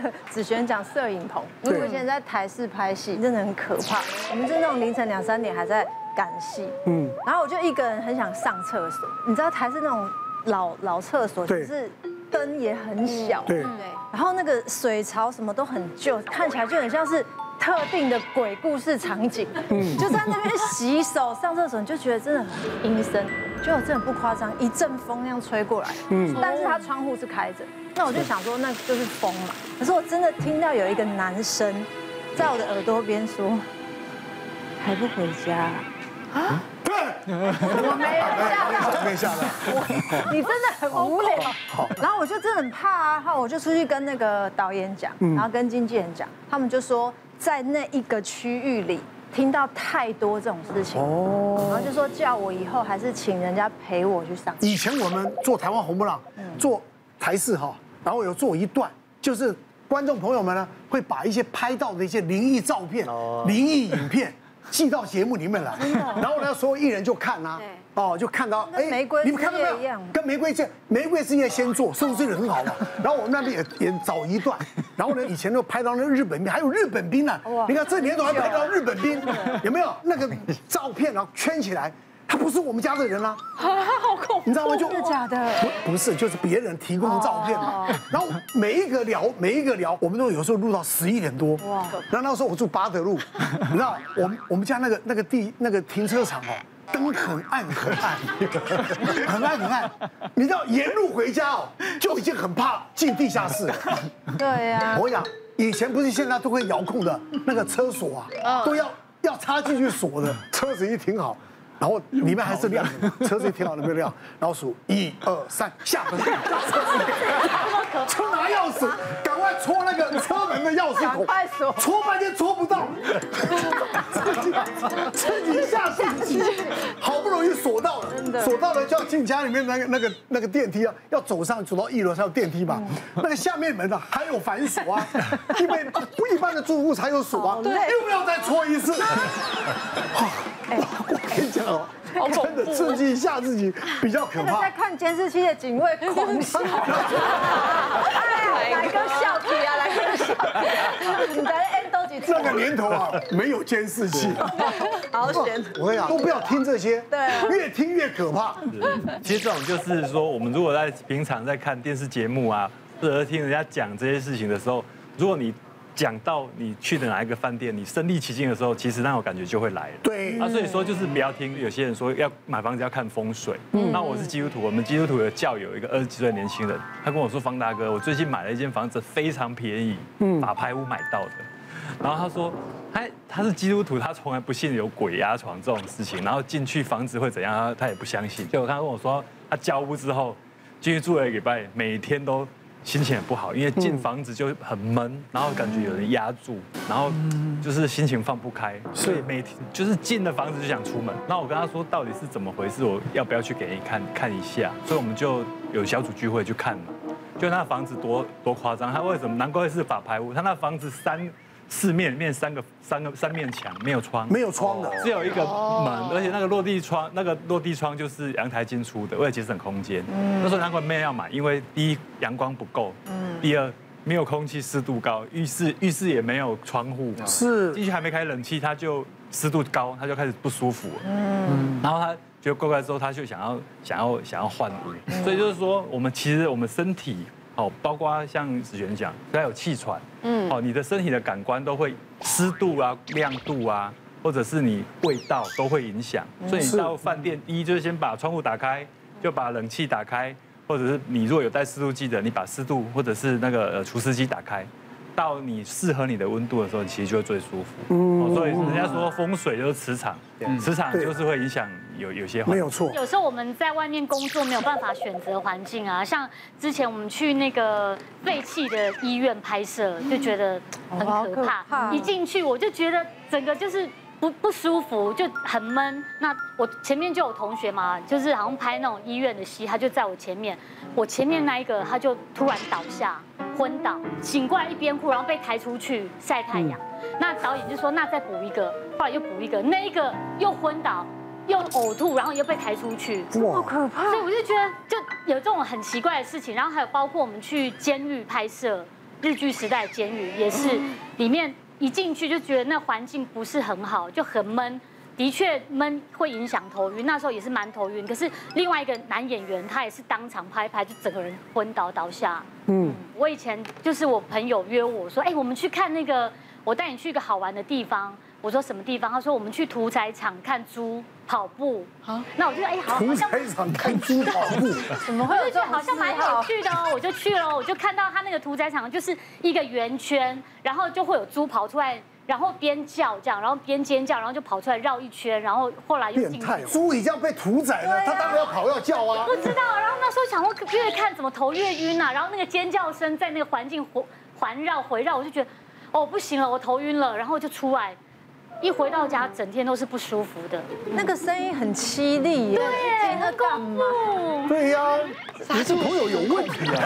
个子璇讲摄影棚，因为我以前在台视拍戏，真的很可怕。我们是那种凌晨两三点还在赶戏，嗯，然后我就一个人很想上厕所，你知道台视那种老老厕所，就是灯也很小，对对，然后那个水槽什么都很旧，看起来就很像是特定的鬼故事场景，嗯，就在那边洗手上厕所，你就觉得真的很阴森。就真的不夸张，一阵风那样吹过来，嗯，但是他窗户是开着，那我就想说那就是风嘛。可是我真的听到有一个男生在我的耳朵边说，还不回家啊？对，我没有吓到，没吓到。你真的很无聊。然后我就真的很怕啊，然后我就出去跟那个导演讲，然后跟经纪人讲，他们就说在那一个区域里。听到太多这种事情，哦，然后就说叫我以后还是请人家陪我去上。以前我们做台湾红不朗，做台式哈，然后有做一段，就是观众朋友们呢会把一些拍到的一些灵异照片、灵异影片寄到节目里面来，然后呢所有艺人就看啊。哦，就看到哎，你们看到没有？跟玫瑰这玫瑰之夜先做，收视率很好嘛。然后我们那边也也找一段，然后呢，以前都拍到那个日本兵，还有日本兵呢。你看这年头还拍到日本兵，有没有那个照片？然后圈起来，他不是我们家的人啊。好恐怖，你知道吗？就假的，不不是，就是别人提供的照片嘛。然后每一个聊，每一个聊，我们都有时候录到十一点多。哇！然后那时候我住八德路，你知道，我们我们家那个那个地那个停车场哦。灯很暗很暗，很暗很暗。你知道沿路回家哦，就已经很怕进地下室。对呀。我讲以前不是现在都会遥控的那个车锁啊，都要要插进去锁的。车子一停好，然后里面还是亮的，车子一停好，了没有亮，然后数一二三，下门。车拿钥匙，赶快戳那个车门的钥匙孔，戳半天戳不到，自己自己吓自己，好不容易锁锁到了就要进家里面那个那个那个电梯啊，要走上走到一楼才有电梯嘛，那个下面门呢还有反锁啊，因为不一般的住户才有锁啊，又要再搓一次，我我跟你讲哦。真的刺激一下自己比较可怕。在看监视器的警卫狂笑。哎呀，来个笑题啊，来个笑 这个年头啊，没有监视器。好险！我跟你讲，都不要听这些。对。越听越可怕。其实这种就是说，我们如果在平常在看电视节目啊，或者听人家讲这些事情的时候，如果你。讲到你去的哪一个饭店，你身临其境的时候，其实那种感觉就会来了。对啊，所以说就是不要听有些人说要买房子要看风水。嗯，那我是基督徒，我们基督徒的教友一个二十几岁的年轻人，他跟我说：“方大哥，我最近买了一间房子，非常便宜，嗯，法拍屋买到的。”然后他说：“他他是基督徒，他从来不信有鬼压床这种事情，然后进去房子会怎样，他他也不相信。结果他跟我说，他交屋之后进去住了一个礼拜，每天都。”心情也不好，因为进房子就很闷，然后感觉有人压住，然后就是心情放不开，所以每天就是进了房子就想出门。那我跟他说到底是怎么回事，我要不要去给你看看一下？所以我们就有小组聚会去看嘛，就那房子多多夸张，他为什么？难怪是法拍屋，他那房子三。四面面三个三个三面墙，没有窗，没有窗的，只有一个门，而且那个落地窗，那个落地窗就是阳台进出的，为了节省空间。那时候难怪没有要买，因为第一阳光不够，第二没有空气湿度高，浴室浴室也没有窗户，是。进去还没开冷气，他就湿度高，他就开始不舒服。嗯，然后他觉得怪怪之后，他就想要想要想要换屋，所以就是说，我们其实我们身体。哦，包括像子璇讲，还有气喘，嗯，哦，你的身体的感官都会湿度啊、亮度啊，或者是你味道都会影响。所以你到饭店，第一就是先把窗户打开，就把冷气打开，或者是你如果有带湿度计的，你把湿度或者是那个呃除湿机打开。到你适合你的温度的时候，其实就会最舒服。嗯，所以人家说风水就是磁场，磁场就是会影响有有些。没有错。有时候我们在外面工作没有办法选择环境啊，像之前我们去那个废弃的医院拍摄，就觉得很可怕。一进去我就觉得整个就是不不舒服，就很闷。那我前面就有同学嘛，就是好像拍那种医院的戏，他就在我前面，我前面那一个他就突然倒下。昏倒，醒过来一边哭，然后被抬出去晒太阳。那导演就说：“那再补一个。”后来又补一个，那一个又昏倒，又呕吐，然后又被抬出去，好可怕！所以我就觉得就有这种很奇怪的事情。然后还有包括我们去监狱拍摄，日剧时代监狱，也是里面一进去就觉得那环境不是很好，就很闷。的确闷会影响头晕，那时候也是蛮头晕。可是另外一个男演员他也是当场拍拍，就整个人昏倒倒下。嗯，我以前就是我朋友约我说，哎，我们去看那个，我带你去一个好玩的地方。我说什么地方？他说我们去屠宰场看猪跑步。啊，那我就哎，好，像开场看猪跑步，怎么会有这种？好像蛮有趣的哦，我就去了，我就看到他那个屠宰场就是一个圆圈，然后就会有猪跑出来，然后边叫这样，然后边尖叫，然后就跑出来绕一圈，然后后来又进去。猪已经被屠宰了，他当然要跑要叫啊。不知道，然后那时候想说越看怎么头越晕啊，然后那个尖叫声在那个环境环环绕回绕，我就觉得哦不行了，我头晕了，然后就出来。一回到家，整天都是不舒服的，那个声音很凄厉耶。对，很恐怖。对呀，你这朋友有问题啊！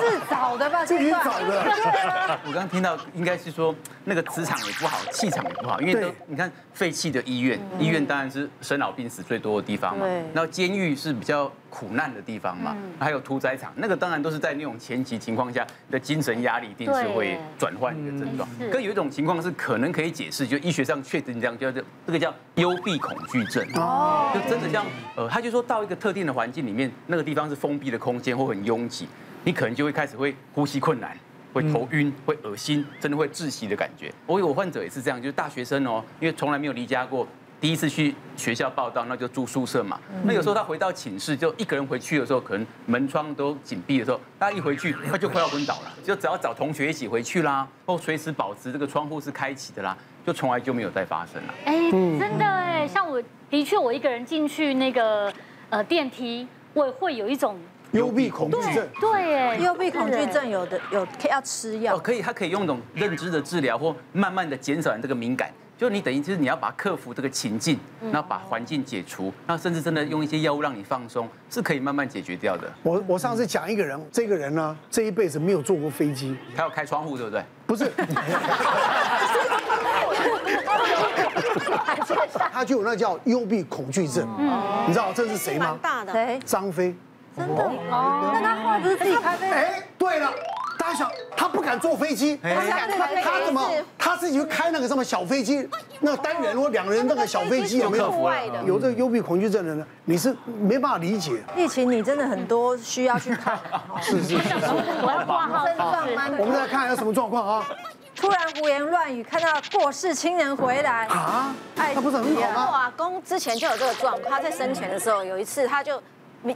自找的吧？自己找的。我刚刚听到，应该是说那个磁场也不好，气场也不好，因为都你看废弃的医院，医院当然是生老病死最多的地方嘛。然后监狱是比较苦难的地方嘛，还有屠宰场，那个当然都是在那种前期情况下，你的精神压力一定是会转换你的症状。可有一种情况是可能可以解释，就医学上确定这样，叫做这个叫幽闭恐惧症。哦，就真的像呃，他就说到一个特定的环境里面，那个地方是封闭的空间或很拥挤，你可能就会开始会呼吸困难，会头晕，会恶心，真的会窒息的感觉。我有患者也是这样，就是大学生哦，因为从来没有离家过。第一次去学校报到，那就住宿舍嘛。那有时候他回到寝室，就一个人回去的时候，可能门窗都紧闭的时候，他一回去他就快要昏倒了。就只要找同学一起回去啦，或随时保持这个窗户是开启的啦，就从来就没有再发生了。哎，真的哎，像我的确我一个人进去那个呃电梯，我也会有一种幽闭恐惧症。对哎，幽闭恐惧症有的有要吃药。哦，可以，他可以用一种认知的治疗，或慢慢的减少这个敏感。就你等于就是你要把克服这个情境，然后把环境解除，然后甚至真的用一些药物让你放松，是可以慢慢解决掉的。我我上次讲一个人，这个人呢这一辈子没有坐过飞机，他要开窗户对不对？不是，他就有那叫幽闭恐惧症。你知道这是谁吗？大的谁？张飞。真的哦？那他后来不是自己开飞？哎，对了。大家想，他不敢坐飞机，他他怎么他自己去开那个什么小飞机，那个单人或两人那个小飞机有没有？有这个幽闭恐惧症的人，你是没办法理解。疫情你真的很多需要去看，是是是。我要挂号。我们再来看一下什么状况啊？突然胡言乱语，看到过世亲人回来啊？哎他不是很好吗？我阿公之前就有这个状况，他在生前的时候有一次，他就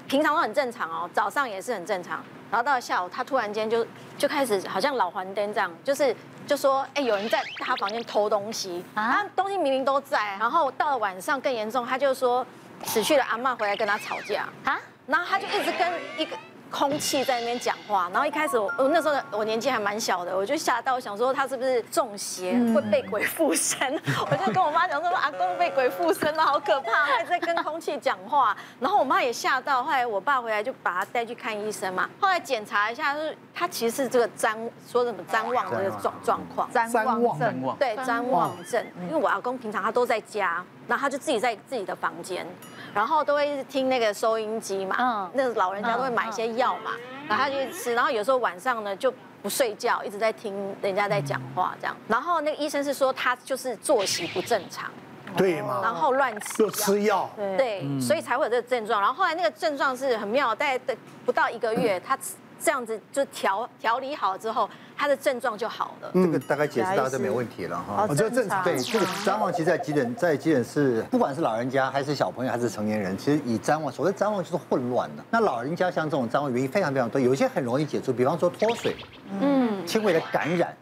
平常都很正常哦，早上也是很正常。然后到了下午，他突然间就就开始好像老还灯这样，就是就说，哎，有人在他房间偷东西，啊，东西明明都在。然后到了晚上更严重，他就说死去的阿妈回来跟他吵架啊，然后他就一直跟一个。空气在那边讲话，然后一开始我我那时候我年纪还蛮小的，我就吓到，想说他是不是中邪会被鬼附身？我就跟我妈讲说阿公被鬼附身了，好可怕，还在跟空气讲话。然后我妈也吓到，后来我爸回来就把他带去看医生嘛。后来检查一下，就是他其实是这个譫说什么譫妄的状状况，譫妄症，对譫妄症。因为我阿公平常他都在家，然后他就自己在自己的房间。然后都会听那个收音机嘛，嗯，那老人家都会买一些药嘛，然后他就去吃，然后有时候晚上呢就不睡觉，一直在听人家在讲话这样。然后那个医生是说他就是作息不正常，对嘛，然后乱吃，又吃药，对，所以才会有这个症状。然后后来那个症状是很妙，大概不到一个月，他这样子就调调理好之后。他的症状就好了，这个大概解释大家都没问题了哈。我觉得正常。对，这个譫妄其实在急诊，在急诊室，不管是老人家还是小朋友还是成年人，其实以譫妄，所谓譫妄就是混乱的。那老人家像这种譫妄原因非常非常多，有一些很容易解除，比方说脱水，嗯，轻微的感染，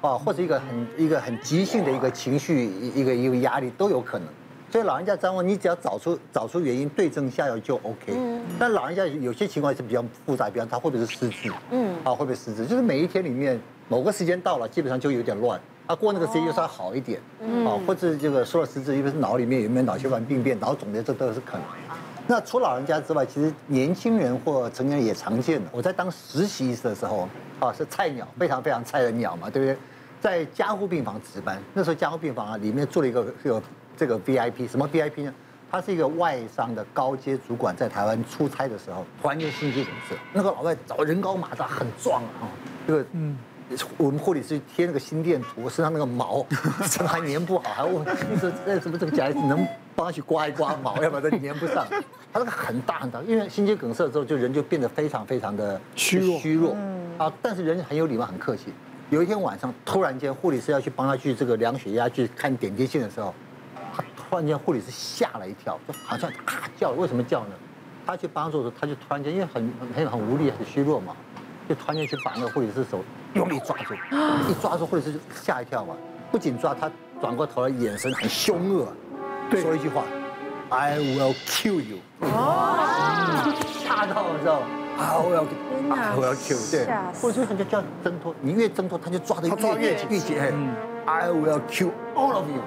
哦，或者一个很一个很急性的一个情绪一个一个压力都有可能。所以老人家张望，你只要找出找出原因，对症下药就 OK。嗯。但老人家有些情况是比较复杂，比方他会不会是失智？嗯。啊，会不会失智？就是每一天里面某个时间到了，基本上就有点乱。啊，过那个时间又稍微好一点。嗯。啊，或者这个说了失智，因为是脑里面有没有脑血管病变、脑肿瘤，这都是可能。那除老人家之外，其实年轻人或成年人也常见的。我在当实习医师的时候，啊，是菜鸟，非常非常菜的鸟嘛，对不对？在加护病房值班，那时候加护病房啊，里面住了一个有。这个 VIP 什么 VIP 呢？他是一个外商的高阶主管，在台湾出差的时候，突然间心肌梗塞。那个老外找人高马大，很壮啊，这个嗯。我们护理师贴那个心电图，身上那个毛，怎么还粘不好？还问医生，那什么这个夹子能帮他去刮一刮毛，要不然它粘不上。他那个很大很大，因为心肌梗塞之后，就人就变得非常非常的虚弱虚弱。啊，但是人很有礼貌，很客气。有一天晚上，突然间护理师要去帮他去这个量血压、去看点滴线的时候，他突然间护理师吓了一跳，就好像啊叫，为什么叫呢？他去帮助的时候，他就突然间因为很很很无力、很虚弱嘛。就突然间去把那个护理师手用力抓住，一抓住护理师就吓一跳嘛。不仅抓他，转过头来眼神很凶恶，说一句话：“I will kill you。”哦，吓到了，知道吗？I will I will kill。对，护士他就叫挣脱，你越挣脱，他就抓得越越紧越紧。I will kill all of you。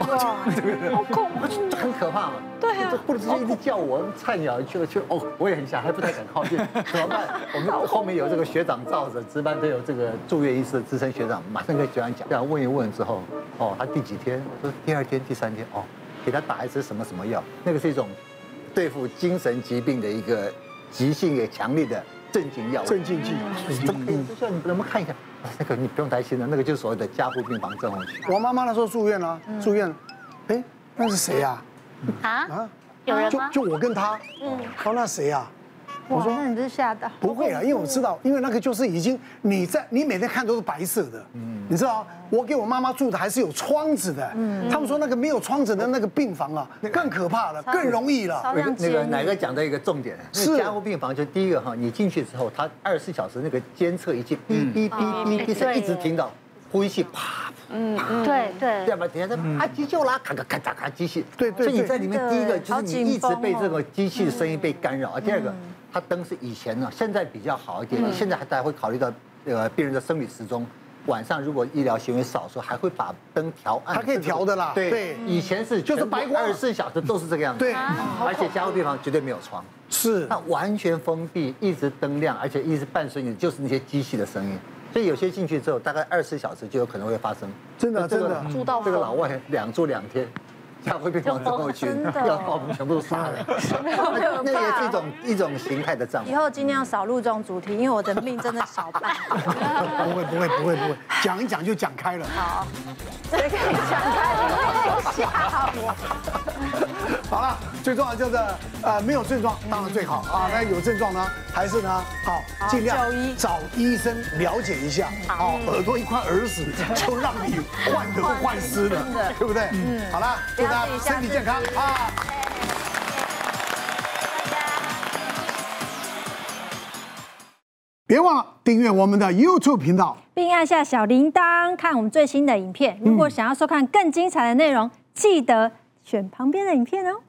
哇，好恐怖，很可怕嘛。对啊，护士一直叫我，菜鸟去了去了，哦，我也很想，还不太敢靠近，怎么办？我们后面有这个学长罩着，值班都有这个住院医师的资深学长，马上跟学长讲，这样问一问之后，哦，他第几天？说第二天、第三天，哦，给他打一支什么什么药？那个是一种对付精神疾病的一个急性也强烈的镇静药，镇静剂。怎么可以？这你能不能看一下？那个你不用担心了，那个就是所谓的加护病房症候群。我妈妈那时候住院了，住院，哎，那是谁呀？啊啊，有人吗？就就我跟他，嗯，哦，那谁呀？我说那你是吓到？不会啊，因为我知道，因为那个就是已经你在你每天看都是白色的，嗯，你知道，我给我妈妈住的还是有窗子的，嗯，他们说那个没有窗子的那个病房啊，更可怕了，更容易了。那个那个哪个讲的一个重点？是。加护病房，就第一个哈，你进去之后，它二十四小时那个监测仪器哔哔哔哔哔声一直听到，呼吸器啪，嗯，对对，对吧？等下他啊急救啦，咔咔咔咔咔机器，对对，所以你在里面第一个就是你一直被这个机器的声音被干扰，第二个。它灯是以前呢，现在比较好一点。现在还大家会考虑到，呃，病人的生理时钟，晚上如果医疗行为少的时候，还会把灯调暗。它可以调的啦。对，以前是就是白光，二十四小时都是这个样子。对，而且加护病房绝对没有床，是它完全封闭，一直灯亮，而且一直伴随你就是那些机器的声音。所以有些进去之后，大概二十四小时就有可能会发生。真的，真的，住到这个老外两住两天。加护病房症候群，要把我们全部都杀了，那也是一种一种形态的账。以后尽量少录这种主题，因为我的命真的少半。不会不会不会不会，讲一讲就讲开了。好，谁可以讲开了？吓我！好了，最重要就是呃没有症状当然最好啊，那有症状呢还是呢好尽量找医生了解一下。好，耳朵一块耳屎就让你患得患失了，对不对？嗯，好了。大家身体健康啊！别忘了订阅我们的 YouTube 频道，并按下小铃铛看我们最新的影片。如果想要收看更精彩的内容，记得选旁边的影片哦。